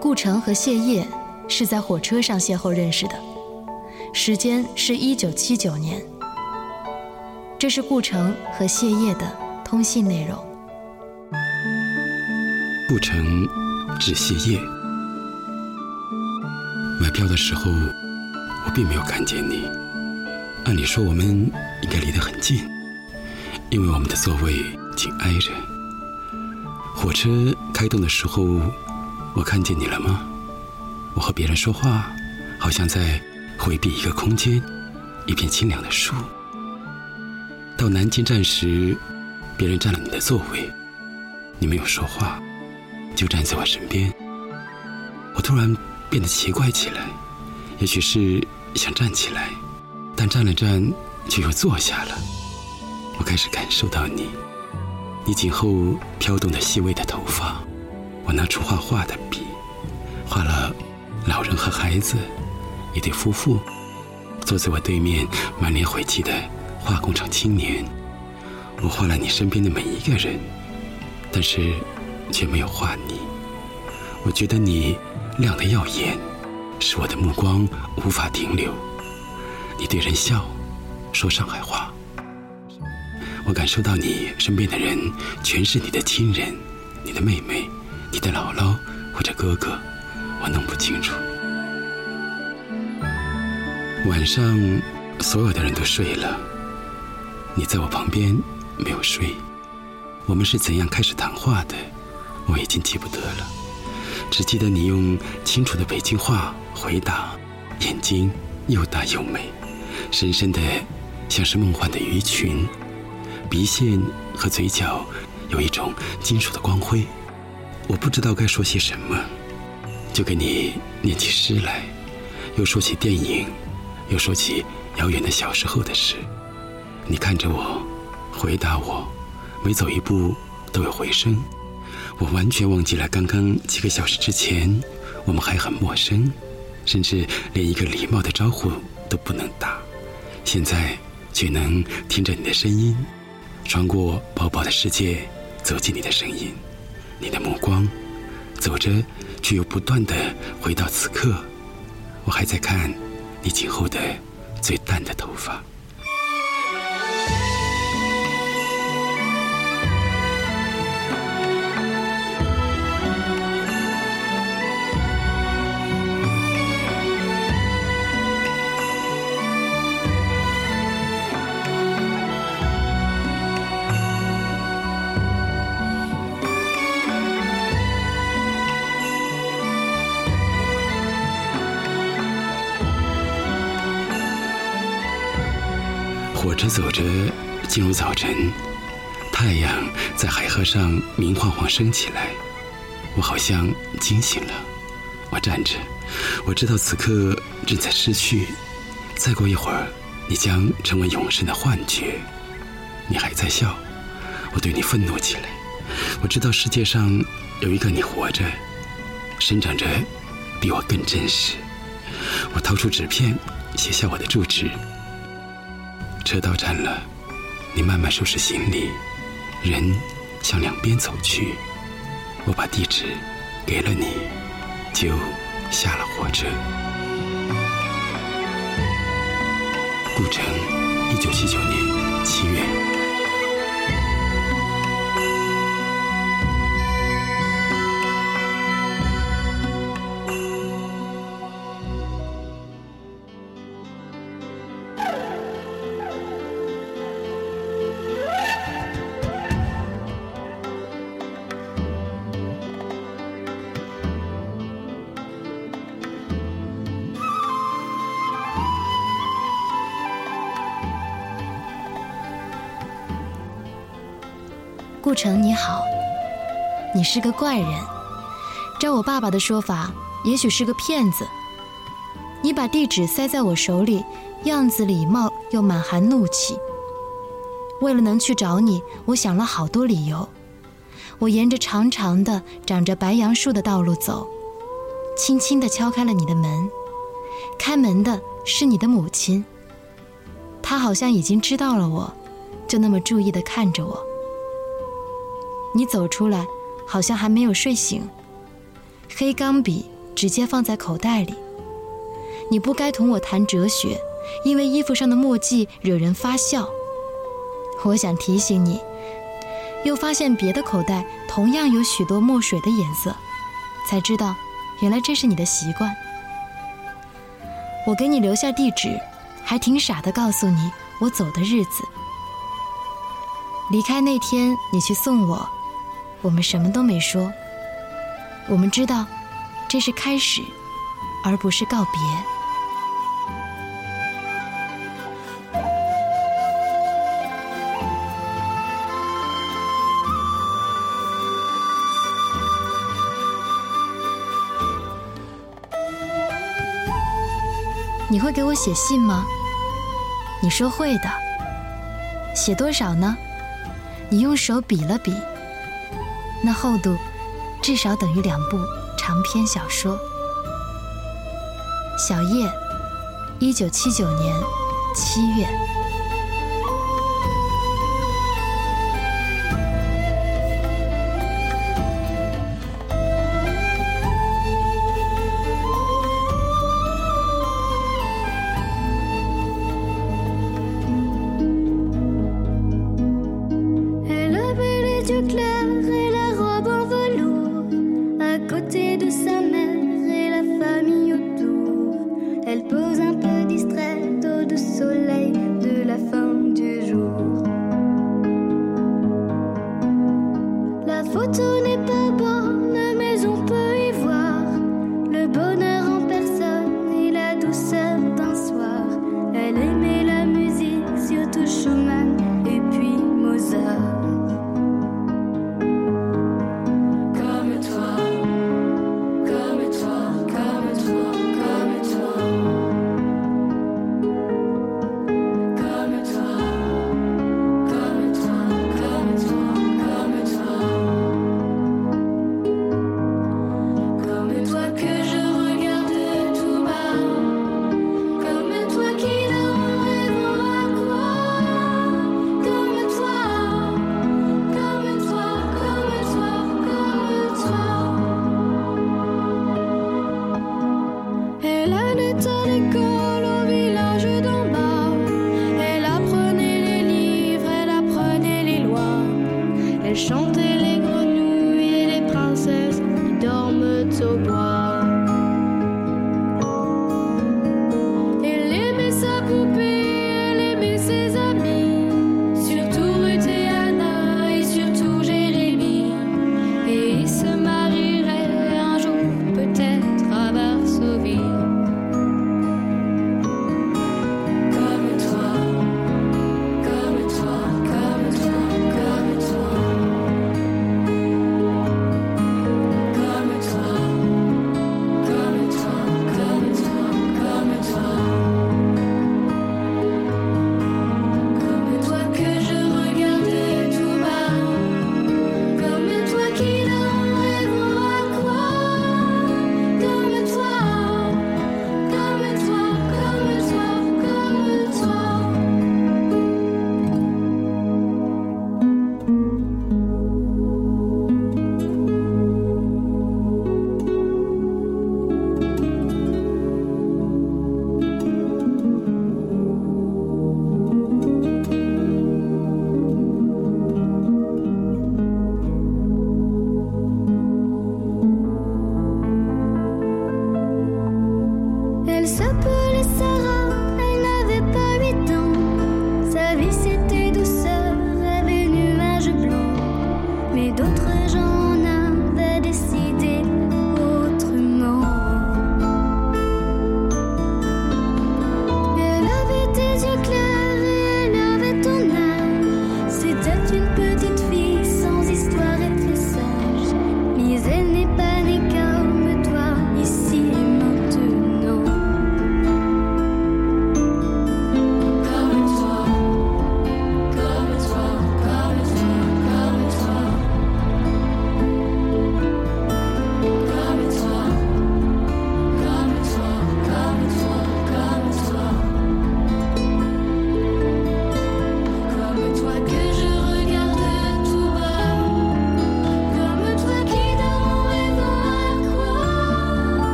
顾城和谢烨是在火车上邂逅认识的，时间是一九七九年。这是顾城和谢烨的通信内容。顾城致谢烨，买票的时候我并没有看见你。按理说我们应该离得很近，因为我们的座位紧挨着。火车开动的时候，我看见你了吗？我和别人说话，好像在回避一个空间，一片清凉的树。到南京站时，别人占了你的座位，你没有说话，就站在我身边。我突然变得奇怪起来，也许是想站起来，但站了站，却又坐下了。我开始感受到你，你颈后飘动的细微的头发。我拿出画画的笔，画了老人和孩子，一对夫妇，坐在我对面，满脸悔气的。化工厂青年，我画了你身边的每一个人，但是却没有画你。我觉得你亮得耀眼，使我的目光无法停留。你对人笑，说上海话。我感受到你身边的人全是你的亲人，你的妹妹，你的姥姥或者哥哥，我弄不清楚。晚上，所有的人都睡了。你在我旁边，没有睡。我们是怎样开始谈话的？我已经记不得了，只记得你用清楚的北京话回答，眼睛又大又美，深深的像是梦幻的鱼群，鼻线和嘴角有一种金属的光辉。我不知道该说些什么，就给你念起诗来，又说起电影，又说起遥远的小时候的事。你看着我，回答我，每走一步都有回声。我完全忘记了刚刚几个小时之前，我们还很陌生，甚至连一个礼貌的招呼都不能打。现在却能听着你的声音，穿过薄薄的世界，走进你的声音。你的目光，走着却又不断的回到此刻。我还在看你今后的最淡的头发。火车走着，进入早晨，太阳在海河上明晃晃升起来。我好像惊醒了。我站着，我知道此刻正在失去。再过一会儿，你将成为永生的幻觉。你还在笑，我对你愤怒起来。我知道世界上有一个你活着，生长着，比我更真实。我掏出纸片，写下我的住址。车到站了，你慢慢收拾行李，人向两边走去。我把地址给了你，就下了火车。故城，一九七九年七月。顾城你好，你是个怪人，照我爸爸的说法，也许是个骗子。你把地址塞在我手里，样子礼貌又满含怒气。为了能去找你，我想了好多理由。我沿着长长的长着白杨树的道路走，轻轻地敲开了你的门。开门的是你的母亲，她好像已经知道了我，就那么注意地看着我。你走出来，好像还没有睡醒。黑钢笔直接放在口袋里。你不该同我谈哲学，因为衣服上的墨迹惹人发笑。我想提醒你，又发现别的口袋同样有许多墨水的颜色，才知道，原来这是你的习惯。我给你留下地址，还挺傻的，告诉你我走的日子。离开那天，你去送我，我们什么都没说。我们知道，这是开始，而不是告别。你会给我写信吗？你说会的。写多少呢？你用手比了比，那厚度至少等于两部长篇小说。小叶，一九七九年七月。tobois.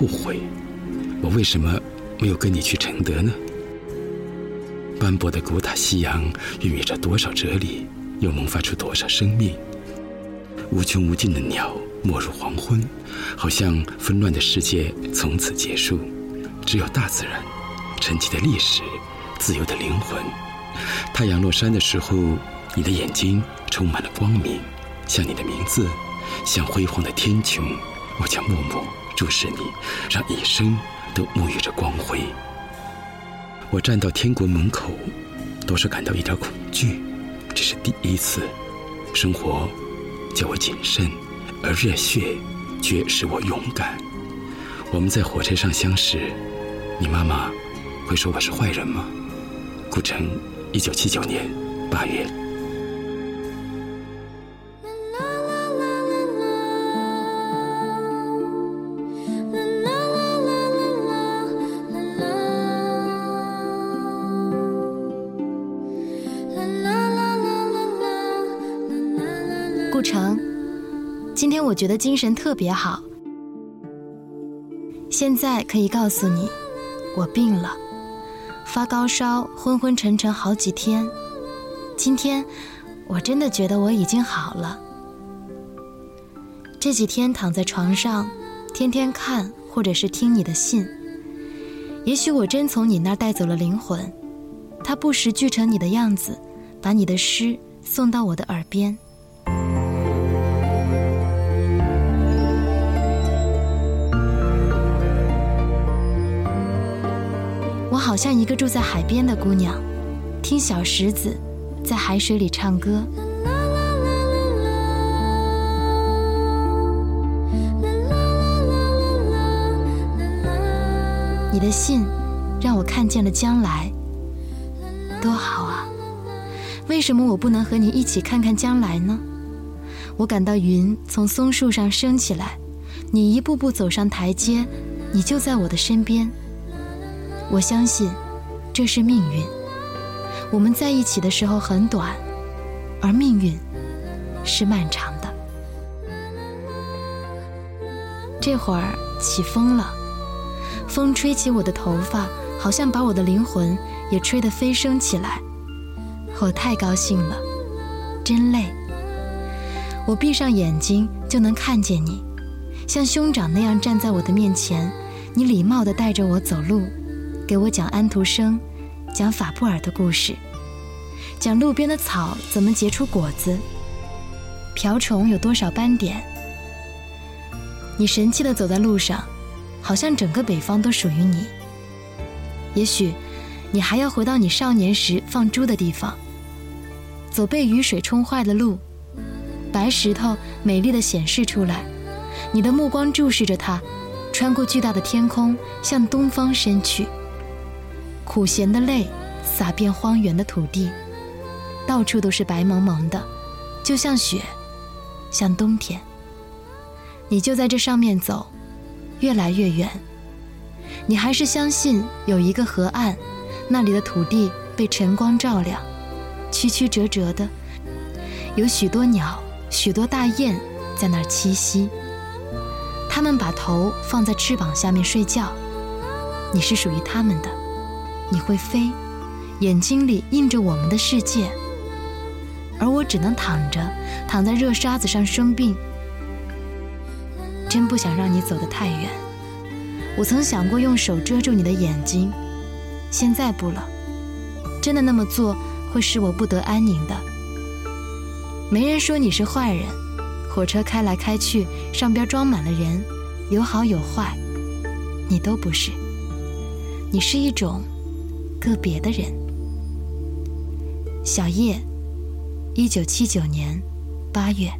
后悔，我为什么没有跟你去承德呢？斑驳的古塔夕阳孕育着多少哲理，又萌发出多少生命。无穷无尽的鸟没入黄昏，好像纷乱的世界从此结束，只有大自然，沉寂的历史，自由的灵魂。太阳落山的时候，你的眼睛充满了光明，像你的名字，像辉煌的天穹。我将默默注视你，让一生都沐浴着光辉。我站到天国门口，多少感到一点恐惧，这是第一次。生活叫我谨慎，而热血却使我勇敢。我们在火车上相识，你妈妈会说我是坏人吗？古城，一九七九年八月。觉得精神特别好。现在可以告诉你，我病了，发高烧，昏昏沉沉好几天。今天我真的觉得我已经好了。这几天躺在床上，天天看或者是听你的信。也许我真从你那儿带走了灵魂，它不时聚成你的样子，把你的诗送到我的耳边。好像一个住在海边的姑娘，听小石子在海水里唱歌。你的信让我看见了将来，多好啊！为什么我不能和你一起看看将来呢？我感到云从松树上升起来，你一步步走上台阶，你就在我的身边。我相信，这是命运。我们在一起的时候很短，而命运是漫长的。这会儿起风了，风吹起我的头发，好像把我的灵魂也吹得飞升起来。我太高兴了，真累。我闭上眼睛就能看见你，像兄长那样站在我的面前，你礼貌地带着我走路。给我讲安徒生，讲法布尔的故事，讲路边的草怎么结出果子，瓢虫有多少斑点。你神气地走在路上，好像整个北方都属于你。也许，你还要回到你少年时放猪的地方，走被雨水冲坏的路，白石头美丽的显示出来，你的目光注视着它，穿过巨大的天空，向东方伸去。苦咸的泪洒遍荒原的土地，到处都是白蒙蒙的，就像雪，像冬天。你就在这上面走，越来越远。你还是相信有一个河岸，那里的土地被晨光照亮，曲曲折折的，有许多鸟，许多大雁在那儿栖息。它们把头放在翅膀下面睡觉，你是属于它们的。你会飞，眼睛里映着我们的世界，而我只能躺着，躺在热沙子上生病。真不想让你走得太远。我曾想过用手遮住你的眼睛，现在不了。真的那么做会使我不得安宁的。没人说你是坏人，火车开来开去，上边装满了人，有好有坏，你都不是。你是一种。个别的人，小叶，一九七九年八月。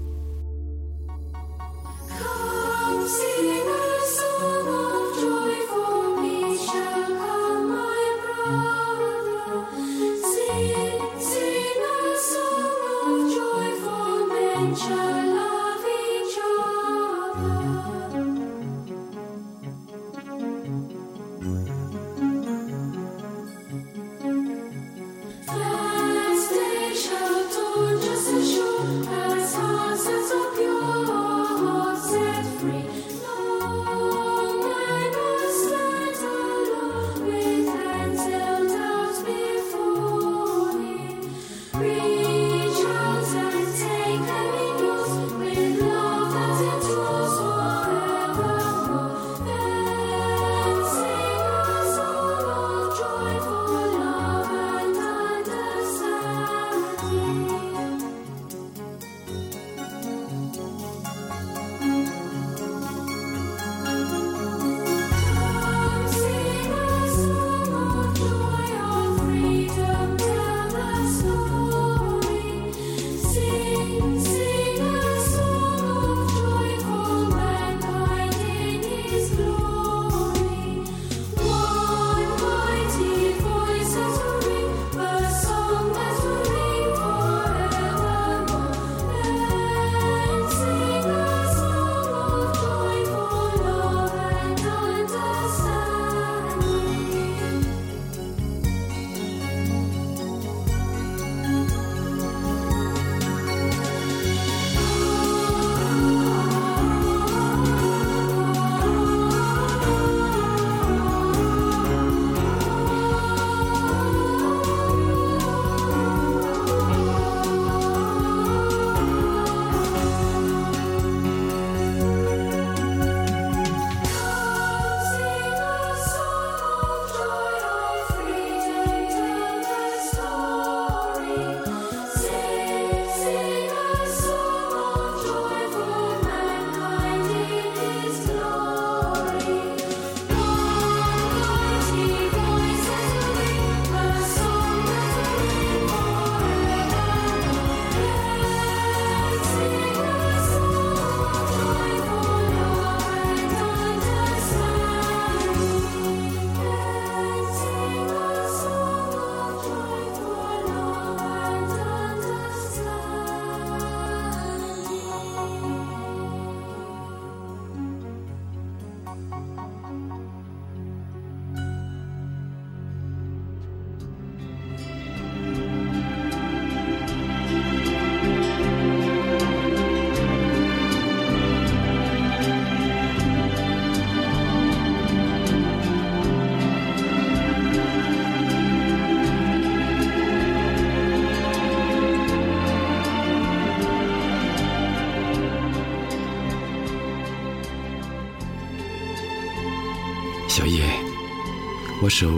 手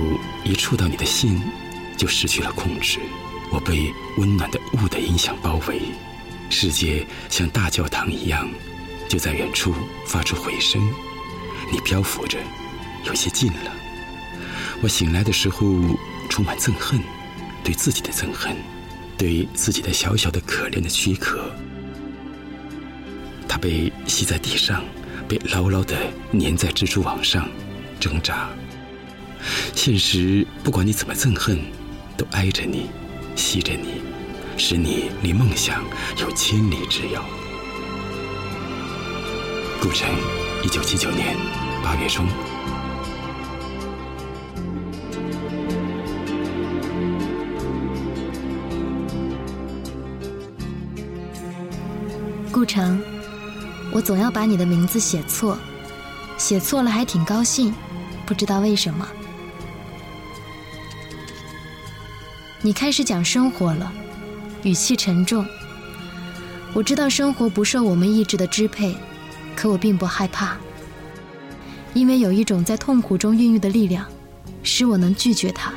一触到你的心，就失去了控制。我被温暖的雾的影响包围，世界像大教堂一样，就在远处发出回声。你漂浮着，有些近了。我醒来的时候充满憎恨，对自己的憎恨，对自己的小小的可怜的躯壳。它被吸在地上，被牢牢地粘在蜘蛛网上，挣扎。现实不管你怎么憎恨，都挨着你。吸着你，使你离梦想有千里之遥。顾城，一九七九年八月中。顾城，我总要把你的名字写错，写错了还挺高兴，不知道为什么。你开始讲生活了，语气沉重。我知道生活不受我们意志的支配，可我并不害怕，因为有一种在痛苦中孕育的力量，使我能拒绝它，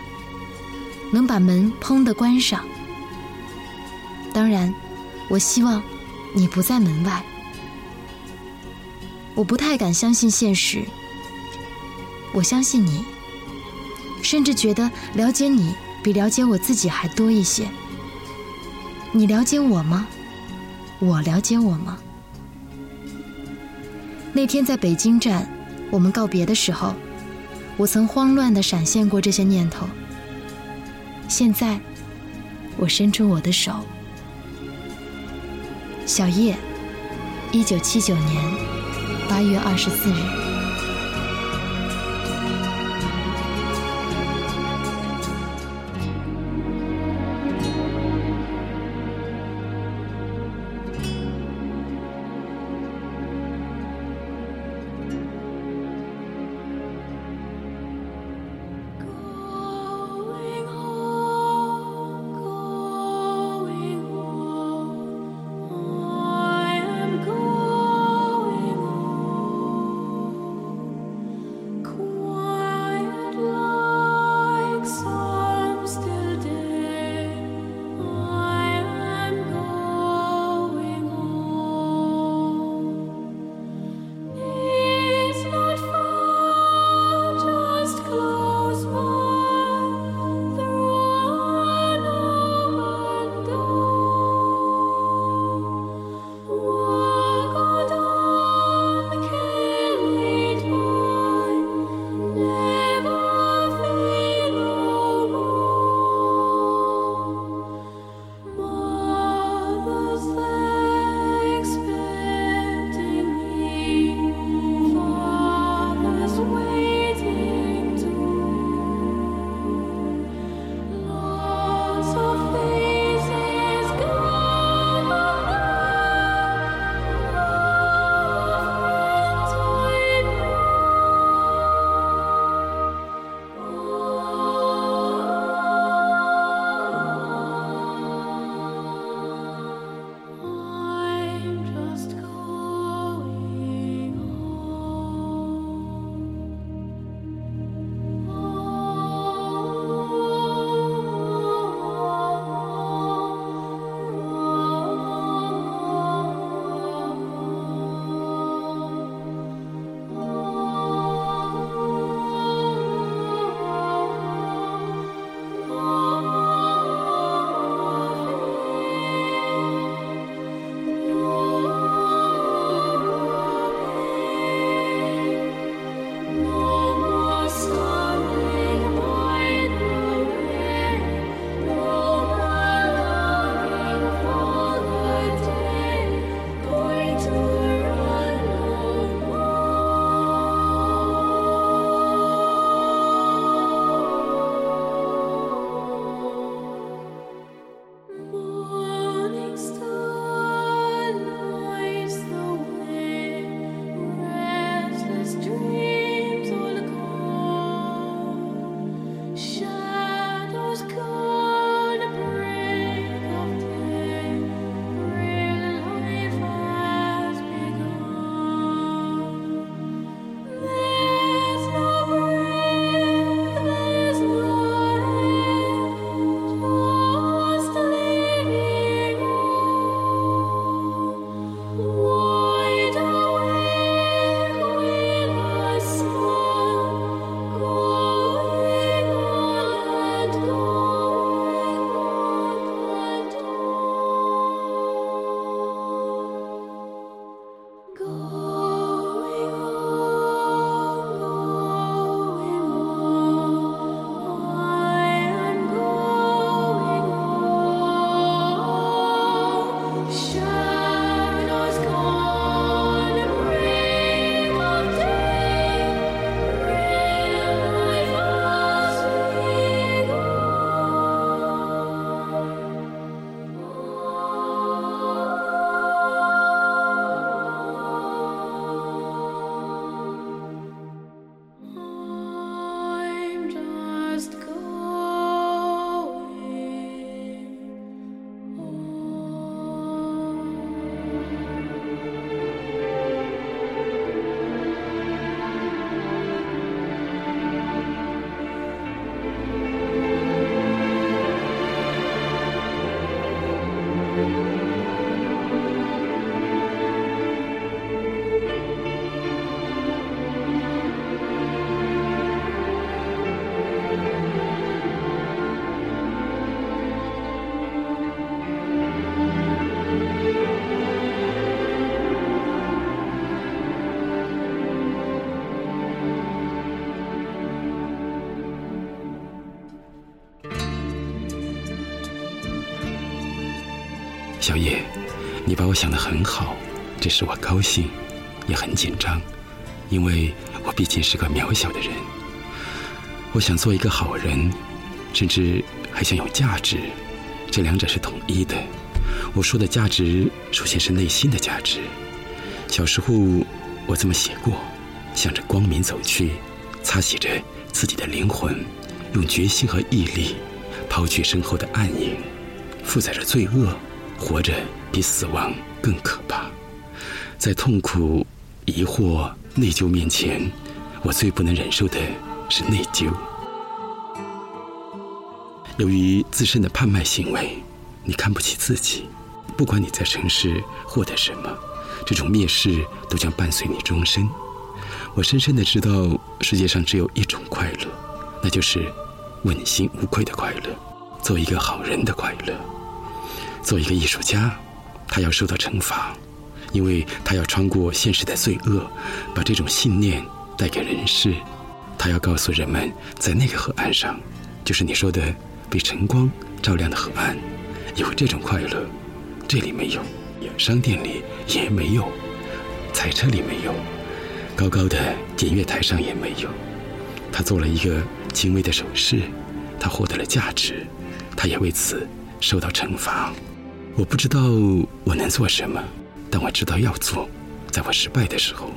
能把门砰的关上。当然，我希望你不在门外。我不太敢相信现实，我相信你，甚至觉得了解你。比了解我自己还多一些。你了解我吗？我了解我吗？那天在北京站，我们告别的时候，我曾慌乱的闪现过这些念头。现在，我伸出我的手。小叶，一九七九年八月二十四日。想得很好，这使我高兴，也很紧张，因为我毕竟是个渺小的人。我想做一个好人，甚至还想有价值，这两者是统一的。我说的价值，首先是内心的价值。小时候我这么写过：向着光明走去，擦洗着自己的灵魂，用决心和毅力抛去身后的暗影，负载着罪恶，活着比死亡更可怕。在痛苦、疑惑、内疚面前，我最不能忍受的是内疚。由于自身的贩卖行为，你看不起自己。不管你在城市获得什么，这种蔑视都将伴随你终身。我深深的知道，世界上只有一种快乐，那就是问心无愧的快乐，做一个好人的快乐。做一个艺术家，他要受到惩罚，因为他要穿过现实的罪恶，把这种信念带给人世。他要告诉人们，在那个河岸上，就是你说的被晨光照亮的河岸，有这种快乐。这里没有，商店里也没有，彩车里没有，高高的检阅台上也没有。他做了一个轻微的手势，他获得了价值，他也为此受到惩罚。我不知道我能做什么，但我知道要做。在我失败的时候，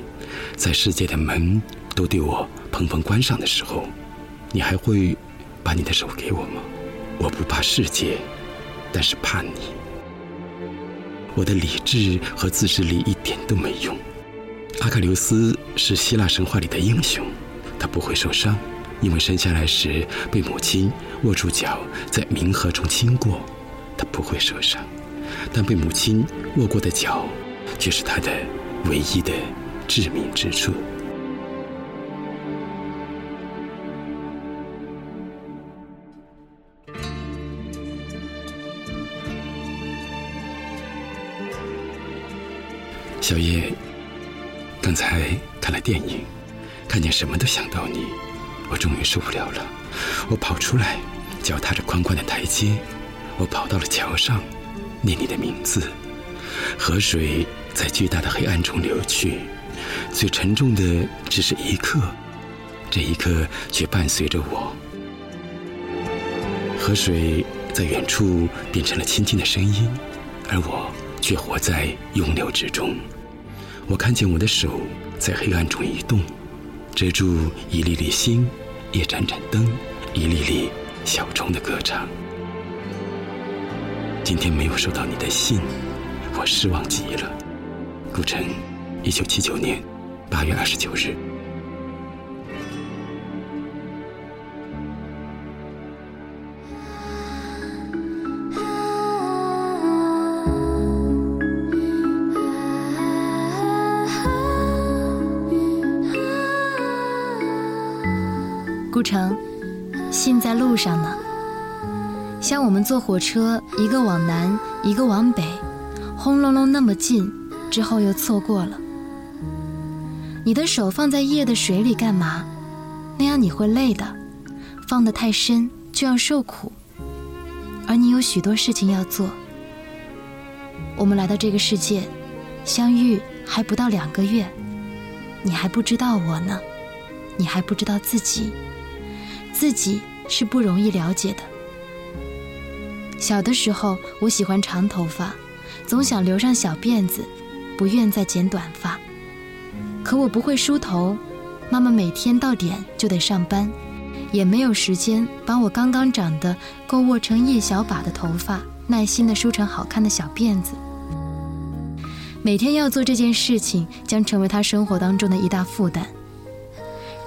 在世界的门都对我砰砰关上的时候，你还会把你的手给我吗？我不怕世界，但是怕你。我的理智和自制力一点都没用。阿喀琉斯是希腊神话里的英雄，他不会受伤，因为生下来时被母亲握住脚在冥河中亲过，他不会受伤。但被母亲握过的脚，却是他的唯一的致命之处。小叶，刚才看了电影，看见什么都想到你，我终于受不了了。我跑出来，脚踏着宽宽的台阶，我跑到了桥上，念你的名字。河水在巨大的黑暗中流去，最沉重的只是一刻，这一刻却伴随着我。河水在远处变成了轻轻的声音，而我却活在涌流之中。我看见我的手在黑暗中移动，遮住一粒粒星，一盏盏灯，一粒粒小虫的歌唱。今天没有收到你的信，我失望极了。顾城，一九七九年八月二十九日。顾城，信在路上呢。像我们坐火车，一个往南，一个往北，轰隆隆那么近，之后又错过了。你的手放在夜的水里干嘛？那样你会累的，放得太深就要受苦。而你有许多事情要做。我们来到这个世界，相遇还不到两个月，你还不知道我呢，你还不知道自己。自己是不容易了解的。小的时候，我喜欢长头发，总想留上小辫子，不愿再剪短发。可我不会梳头，妈妈每天到点就得上班，也没有时间把我刚刚长的够握成一小把的头发耐心地梳成好看的小辫子。每天要做这件事情，将成为他生活当中的一大负担。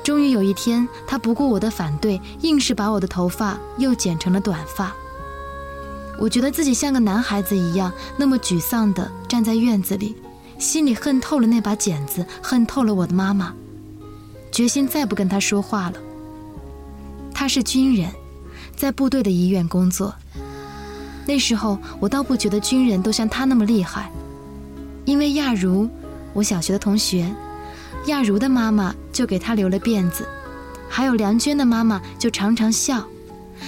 终于有一天，他不顾我的反对，硬是把我的头发又剪成了短发。我觉得自己像个男孩子一样，那么沮丧地站在院子里，心里恨透了那把剪子，恨透了我的妈妈，决心再不跟他说话了。他是军人，在部队的医院工作。那时候我倒不觉得军人都像他那么厉害，因为亚茹，我小学的同学。亚茹的妈妈就给她留了辫子，还有梁娟的妈妈就常常笑，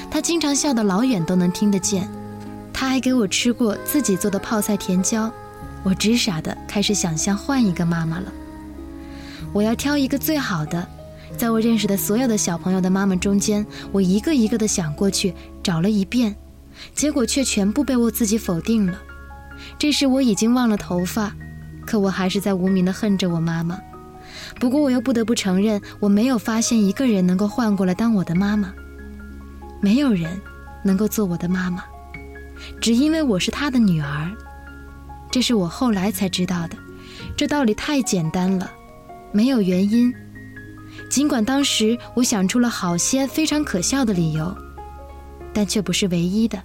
她经常笑得老远都能听得见。他还给我吃过自己做的泡菜甜椒，我直傻的开始想象换一个妈妈了。我要挑一个最好的，在我认识的所有的小朋友的妈妈中间，我一个一个的想过去找了一遍，结果却全部被我自己否定了。这时我已经忘了头发，可我还是在无名的恨着我妈妈。不过我又不得不承认，我没有发现一个人能够换过来当我的妈妈，没有人能够做我的妈妈，只因为我是他的女儿。这是我后来才知道的，这道理太简单了。没有原因，尽管当时我想出了好些非常可笑的理由，但却不是唯一的。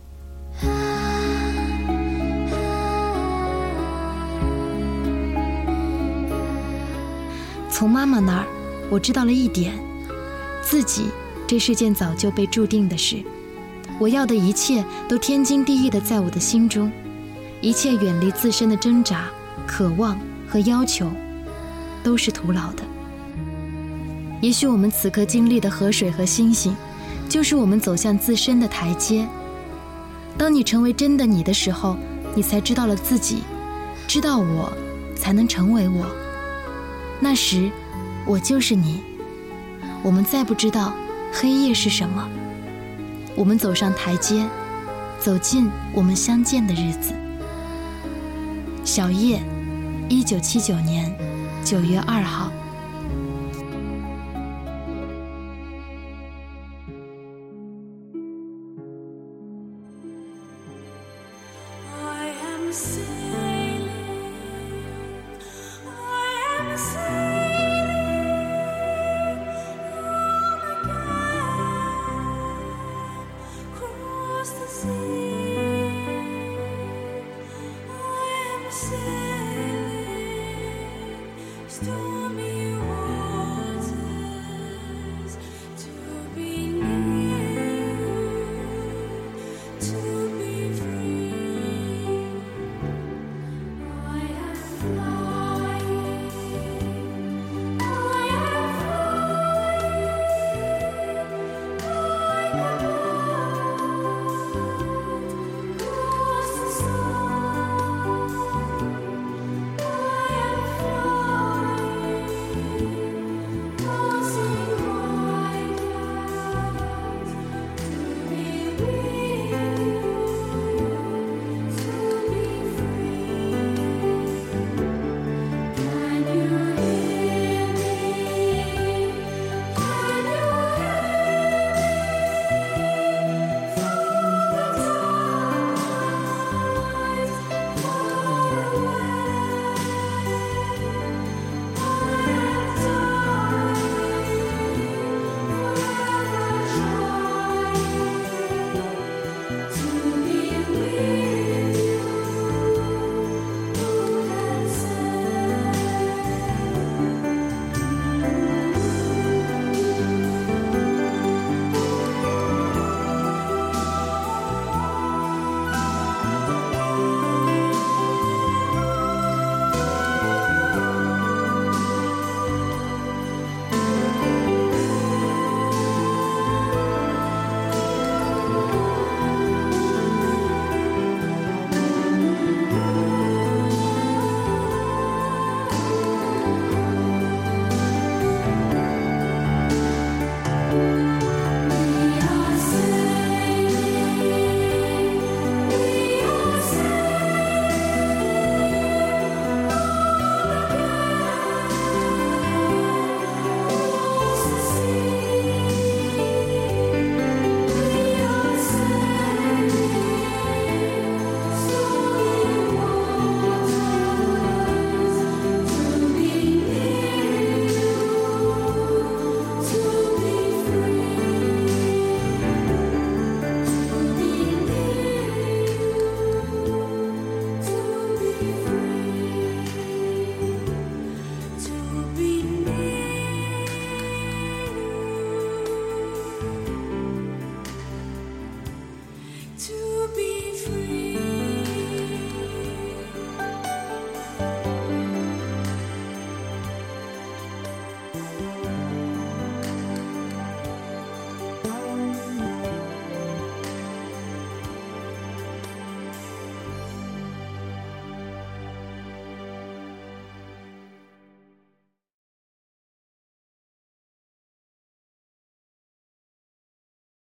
从妈妈那儿，我知道了一点：自己这是件早就被注定的事。我要的一切都天经地义的在我的心中，一切远离自身的挣扎、渴望和要求。都是徒劳的。也许我们此刻经历的河水和星星，就是我们走向自身的台阶。当你成为真的你的时候，你才知道了自己，知道我，才能成为我。那时，我就是你。我们再不知道黑夜是什么。我们走上台阶，走进我们相见的日子。小叶，一九七九年。九月二号。